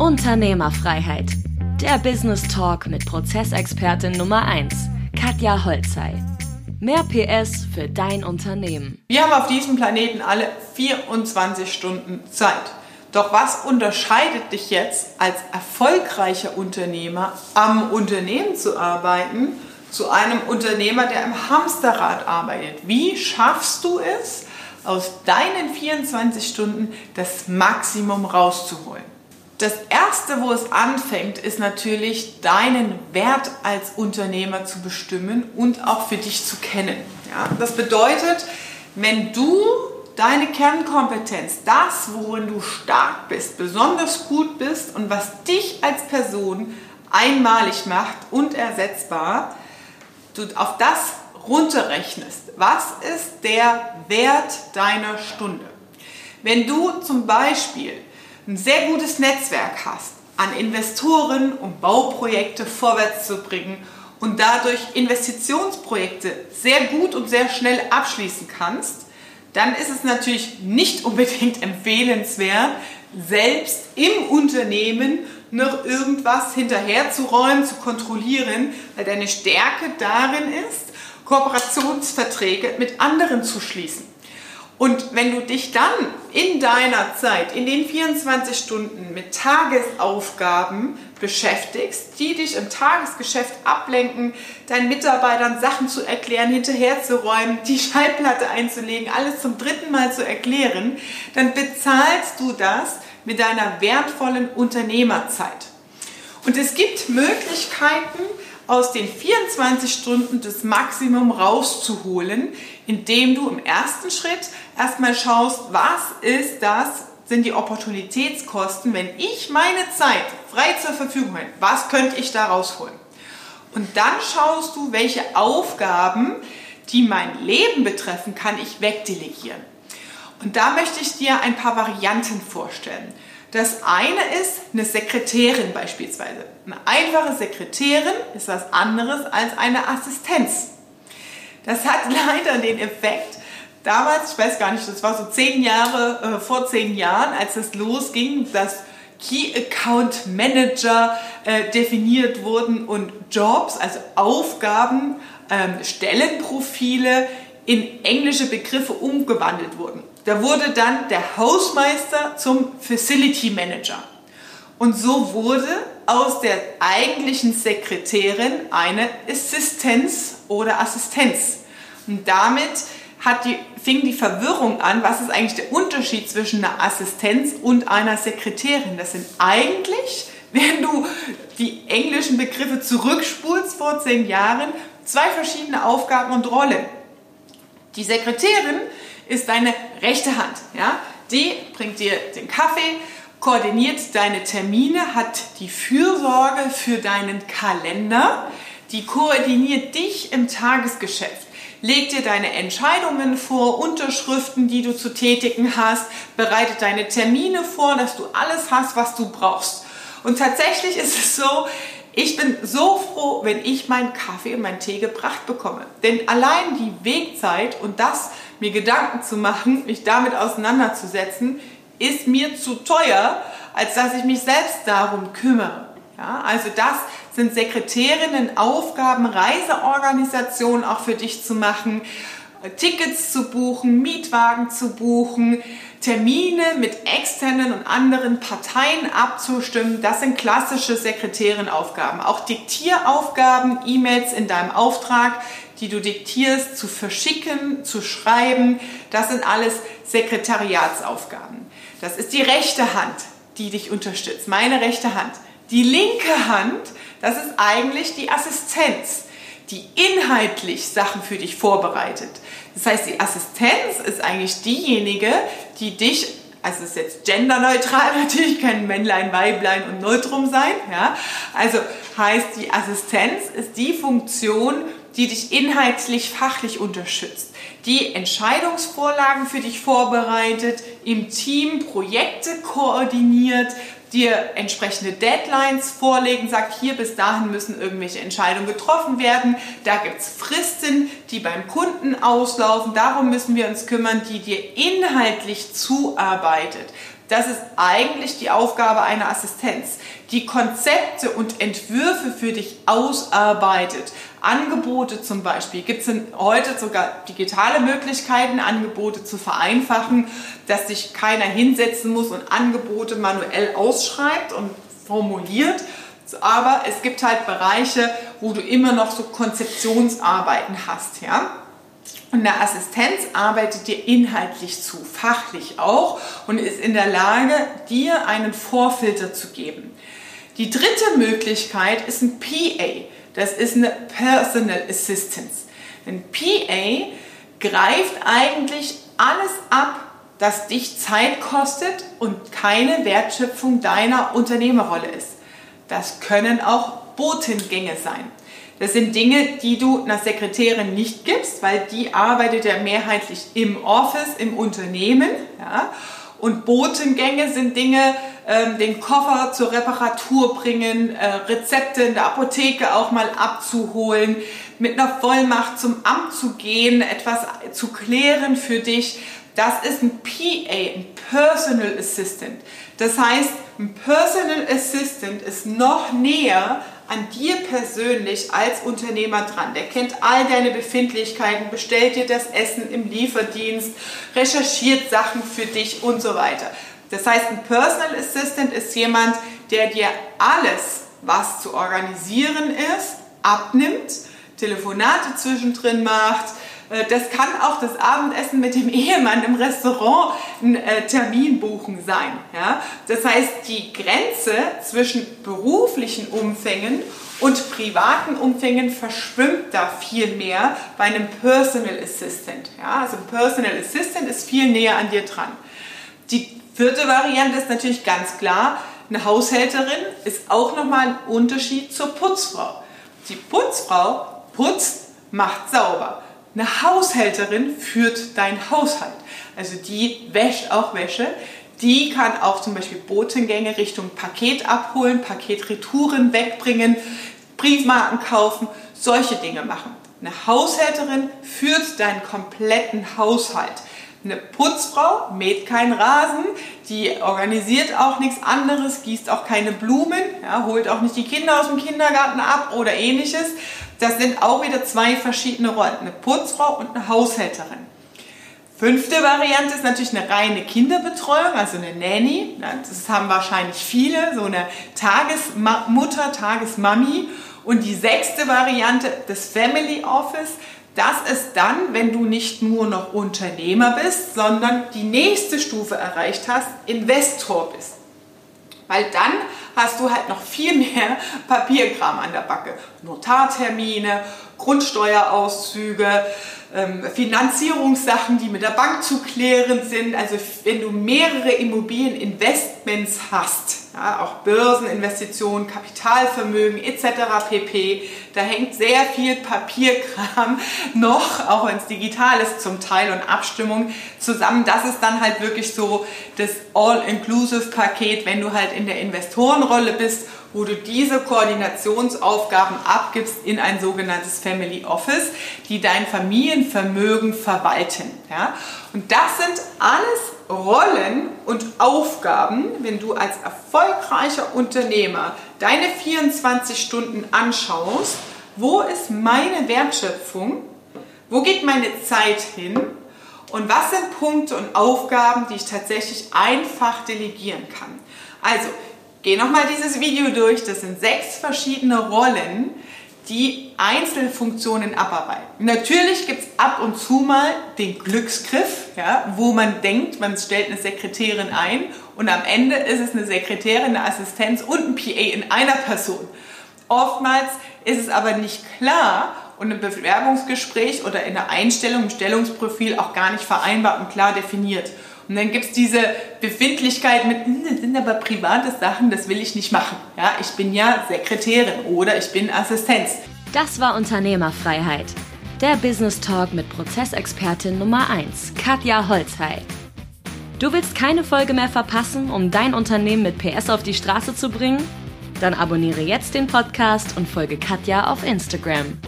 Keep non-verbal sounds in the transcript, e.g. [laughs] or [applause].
Unternehmerfreiheit. Der Business Talk mit Prozessexpertin Nummer 1, Katja Holzei. Mehr PS für dein Unternehmen. Wir haben auf diesem Planeten alle 24 Stunden Zeit. Doch was unterscheidet dich jetzt als erfolgreicher Unternehmer am Unternehmen zu arbeiten zu einem Unternehmer, der im Hamsterrad arbeitet? Wie schaffst du es, aus deinen 24 Stunden das Maximum rauszuholen? Das Erste, wo es anfängt, ist natürlich deinen Wert als Unternehmer zu bestimmen und auch für dich zu kennen. Ja? Das bedeutet, wenn du deine Kernkompetenz, das, worin du stark bist, besonders gut bist und was dich als Person einmalig macht und ersetzbar, du auf das runterrechnest. Was ist der Wert deiner Stunde? Wenn du zum Beispiel ein sehr gutes Netzwerk hast an Investoren, um Bauprojekte vorwärts zu bringen und dadurch Investitionsprojekte sehr gut und sehr schnell abschließen kannst, dann ist es natürlich nicht unbedingt [laughs] empfehlenswert, selbst im Unternehmen noch irgendwas hinterherzuräumen, zu kontrollieren, weil deine Stärke darin ist, Kooperationsverträge mit anderen zu schließen. Und wenn du dich dann in deiner Zeit, in den 24 Stunden mit Tagesaufgaben beschäftigst, die dich im Tagesgeschäft ablenken, deinen Mitarbeitern Sachen zu erklären, hinterherzuräumen, die Schallplatte einzulegen, alles zum dritten Mal zu erklären, dann bezahlst du das mit deiner wertvollen Unternehmerzeit. Und es gibt Möglichkeiten, aus den 24 Stunden das Maximum rauszuholen, indem du im ersten Schritt erstmal schaust, was ist das, sind die Opportunitätskosten, wenn ich meine Zeit frei zur Verfügung habe, was könnte ich da rausholen? Und dann schaust du, welche Aufgaben, die mein Leben betreffen, kann ich wegdelegieren. Und da möchte ich dir ein paar Varianten vorstellen. Das eine ist eine Sekretärin beispielsweise. Eine einfache Sekretärin ist was anderes als eine Assistenz. Das hat [laughs] leider den Effekt, damals, ich weiß gar nicht, das war so zehn Jahre, äh, vor zehn Jahren, als es losging, dass Key Account Manager äh, definiert wurden und Jobs, also Aufgaben, ähm, Stellenprofile in englische Begriffe umgewandelt wurden. Da wurde dann der Hausmeister zum Facility Manager. Und so wurde aus der eigentlichen Sekretärin eine Assistenz oder Assistenz. Und damit die, fing die Verwirrung an, was ist eigentlich der Unterschied zwischen einer Assistenz und einer Sekretärin. Das sind eigentlich, [laughs] wenn du die englischen Begriffe zurückspulst vor zehn Jahren, zwei verschiedene Aufgaben und Rollen. Die Sekretärin ist deine rechte Hand. Ja? Die bringt dir den Kaffee, koordiniert deine Termine, hat die Fürsorge für deinen Kalender, die koordiniert dich im Tagesgeschäft, legt dir deine Entscheidungen vor, Unterschriften, die du zu tätigen hast, bereitet deine Termine vor, dass du alles hast, was du brauchst. Und tatsächlich ist es so, ich bin so froh, wenn ich meinen Kaffee und meinen Tee gebracht bekomme. Denn allein die Wegzeit und das, mir Gedanken zu machen, mich damit auseinanderzusetzen, ist mir zu teuer, als dass ich mich selbst darum kümmere. Ja, also das sind Sekretärinnen Aufgaben, Reiseorganisationen auch für dich zu machen, Tickets zu buchen, Mietwagen zu buchen, Termine mit externen und anderen Parteien abzustimmen. Das sind klassische Sekretärenaufgaben. Auch Diktieraufgaben, E-Mails in deinem Auftrag, die du diktierst, zu verschicken, zu schreiben. Das sind alles Sekretariatsaufgaben. Das ist die rechte Hand, die dich unterstützt. Meine rechte Hand. Die linke Hand, das ist eigentlich die Assistenz die inhaltlich Sachen für dich vorbereitet. Das heißt, die Assistenz ist eigentlich diejenige, die dich, also ist jetzt genderneutral [laughs] natürlich, kein Männlein, Weiblein und Neutrum sein, ja. Also heißt, die Assistenz ist die Funktion, die dich inhaltlich, fachlich unterstützt, die Entscheidungsvorlagen für dich vorbereitet, im Team Projekte koordiniert, dir entsprechende Deadlines vorlegen, sagt, hier bis dahin müssen irgendwelche Entscheidungen getroffen werden. Da gibt es Fristen, die beim Kunden auslaufen. Darum müssen wir uns kümmern, die dir inhaltlich zuarbeitet. das ist eigentlich die Aufgabe einer Assistenz, die Konzepte und Entwürfe für dich ausarbeitet. Angebote zum Beispiel. Gibt es heute sogar digitale Möglichkeiten, Angebote zu vereinfachen, dass sich keiner hinsetzen muss und Angebote manuell ausschreibt und formuliert. Aber es gibt halt Bereiche, wo du immer noch so Konzeptionsarbeiten hast. Ja? Und eine Assistenz arbeitet dir inhaltlich zu, fachlich auch und ist in der Lage, dir einen Vorfilter zu geben. Die dritte Möglichkeit ist ein PA. Das ist eine Personal Assistance. Ein PA greift eigentlich alles ab, das dich Zeit kostet und keine Wertschöpfung deiner Unternehmerrolle ist. Das können auch Botengänge sein. Das sind Dinge, die du einer Sekretärin nicht gibst, weil die arbeitet ja mehrheitlich im Office, im Unternehmen. Ja? Und Botengänge sind Dinge, ähm, den Koffer zur Reparatur bringen, äh, Rezepte in der Apotheke auch mal abzuholen, mit einer Vollmacht zum Amt zu gehen, etwas zu klären für dich. Das ist ein PA, ein Personal Assistant. Das heißt, ein Personal Assistant ist noch näher an dir persönlich als Unternehmer dran. Der kennt all deine Befindlichkeiten, bestellt dir das Essen im Lieferdienst, recherchiert Sachen für dich und so weiter. Das heißt, ein Personal Assistant ist jemand, der dir alles, was zu organisieren ist, abnimmt, Telefonate zwischendrin macht, äh, das kann auch das Abendessen mit dem [laughs] Ehemann im Restaurant ein äh, Termin buchen sein. Das heißt, die Grenze zwischen beruflichen Umfängen und privaten Umfängen verschwimmt da viel mehr bei einem Personal Assistant. Also ein Personal Assistant ist viel näher an dir dran. Die vierte Variante ist natürlich ganz klar, eine Haushälterin ist auch nochmal ein Unterschied zur Putzfrau. Die Putzfrau putzt, macht sauber. Eine Haushälterin führt dein Haushalt. Also die wäscht auch Wäsche. Die kann auch zum Beispiel Botengänge Richtung Paket abholen, Paketretouren wegbringen, Briefmarken kaufen, solche Dinge machen. Eine Haushälterin führt deinen kompletten Haushalt. Eine Putzfrau mäht keinen Rasen, die organisiert auch nichts anderes, gießt auch keine Blumen, ja, holt auch nicht die Kinder aus dem Kindergarten ab oder ähnliches. Das sind auch wieder zwei verschiedene Rollen, eine Putzfrau und eine Haushälterin. Fünfte Variante ist natürlich eine reine Kinderbetreuung, also eine Nanny. Das haben wahrscheinlich viele, so eine Tagesmutter, Tagesmami. Und die sechste Variante, das Family Office. Das ist dann, wenn du nicht nur noch Unternehmer bist, sondern die nächste Stufe erreicht hast, Investor bist. Weil dann hast du halt noch viel mehr [laughs] Papierkram an der Backe. Notartermine, Grundsteuerauszüge, ähm, Finanzierungssachen, die mit der Bank zu klären sind. Also wenn du mehrere Immobilieninvestments hast, ja, auch Börseninvestitionen, Kapitalvermögen etc. pp. Da hängt sehr viel Papierkram [laughs] noch, auch wenn es digital ist zum Teil und Abstimmung zusammen. Das ist dann halt wirklich so das All-Inclusive-Paket, wenn du halt in der Investorenrolle bist wo du diese Koordinationsaufgaben abgibst in ein sogenanntes Family Office, die dein Familienvermögen verwalten. Ja? Und das sind alles Rollen und Aufgaben, wenn du als erfolgreicher Unternehmer deine 24 Stunden anschaust, wo ist meine Wertschöpfung, wo geht meine Zeit hin? Und was sind Punkte und Aufgaben, die ich tatsächlich einfach delegieren kann. Also, geh nochmal dieses Video durch, das sind sechs verschiedene Rollen, die Einzelfunktionen abarbeiten. Natürlich gibt es ab und zu mal den Glücksgriff, ja, wo man denkt, man stellt eine Sekretärin ein und am Ende ist es eine Sekretärin, eine Assistenz und ein PA in einer Person. Oftmals ist es aber nicht klar und im Bewerbungsgespräch oder in der Einstellung, im Stellungsprofil auch gar nicht vereinbart und klar definiert. Und dann gibt es diese Befindlichkeit mit, hm, das sind aber private Sachen, das will ich nicht machen. Ja, ich bin ja Sekretärin oder ich bin Assistenz. Das war Unternehmerfreiheit. Der Business Talk mit Prozessexpertin Nummer 1, Katja Holzhey. Du willst keine Folge mehr verpassen, um dein Unternehmen mit PS auf die Straße zu bringen? Dann abonniere jetzt den Podcast und folge Katja auf Instagram.